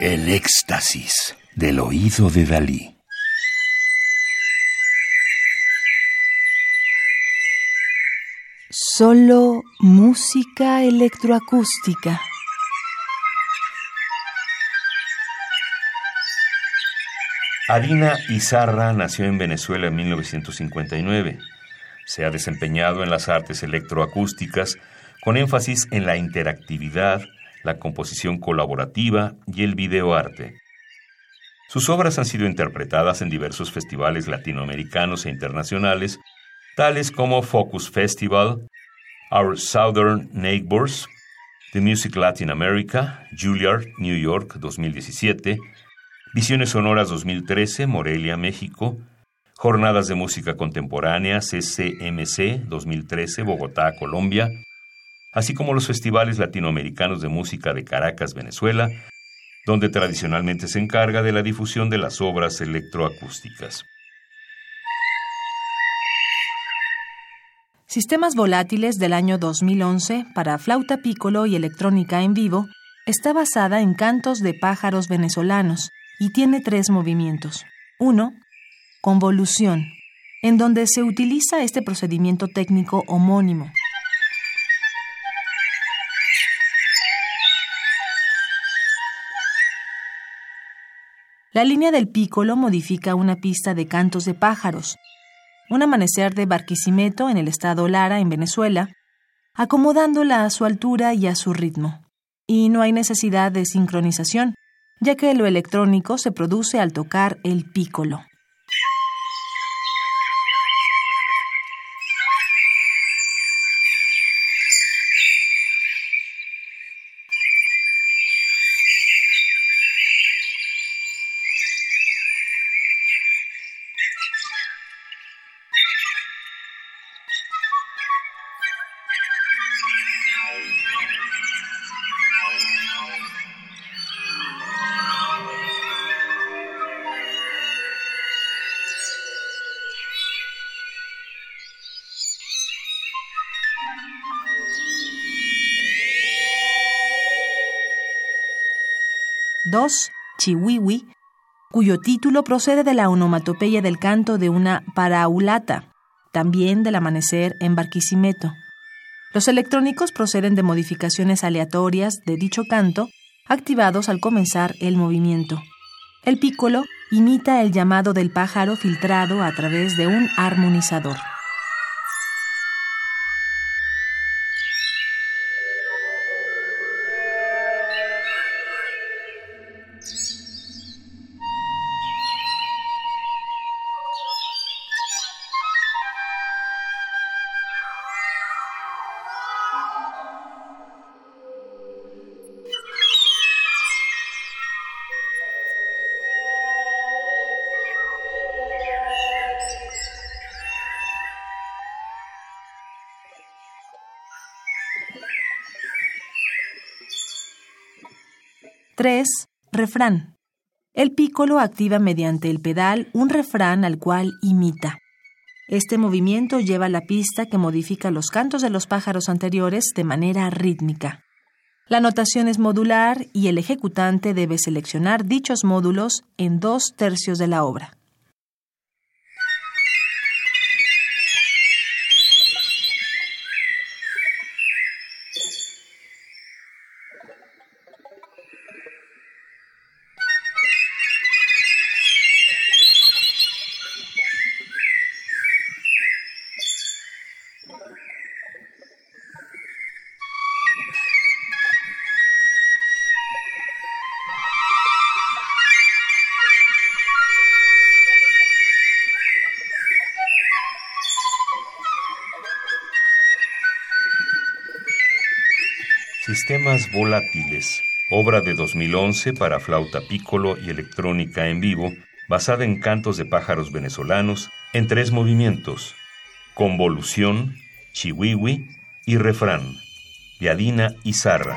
El éxtasis del oído de Dalí. Solo música electroacústica. Adina Izarra nació en Venezuela en 1959. Se ha desempeñado en las artes electroacústicas con énfasis en la interactividad, la composición colaborativa y el videoarte. Sus obras han sido interpretadas en diversos festivales latinoamericanos e internacionales, tales como Focus Festival, Our Southern Neighbors, The Music Latin America, Juilliard, New York 2017, Visiones Sonoras 2013, Morelia, México, Jornadas de Música Contemporánea, CCMC 2013, Bogotá, Colombia, así como los festivales latinoamericanos de música de Caracas, Venezuela, donde tradicionalmente se encarga de la difusión de las obras electroacústicas. Sistemas volátiles del año 2011 para flauta pícolo y electrónica en vivo está basada en cantos de pájaros venezolanos y tiene tres movimientos. Uno, convolución, en donde se utiliza este procedimiento técnico homónimo. La línea del Piccolo modifica una pista de cantos de pájaros. Un amanecer de Barquisimeto en el estado Lara, en Venezuela, acomodándola a su altura y a su ritmo. Y no hay necesidad de sincronización, ya que lo electrónico se produce al tocar el pícolo. 2, Chiwiwi, cuyo título procede de la onomatopeya del canto de una paraulata, también del amanecer en Barquisimeto. Los electrónicos proceden de modificaciones aleatorias de dicho canto activados al comenzar el movimiento. El pícolo imita el llamado del pájaro filtrado a través de un armonizador. Tres, Refrán. El pícolo activa mediante el pedal un refrán al cual imita. Este movimiento lleva la pista que modifica los cantos de los pájaros anteriores de manera rítmica. La notación es modular y el ejecutante debe seleccionar dichos módulos en dos tercios de la obra. Sistemas volátiles, obra de 2011 para flauta pícolo y electrónica en vivo, basada en cantos de pájaros venezolanos en tres movimientos: convolución, chiwiwi y refrán, de Adina Izarra.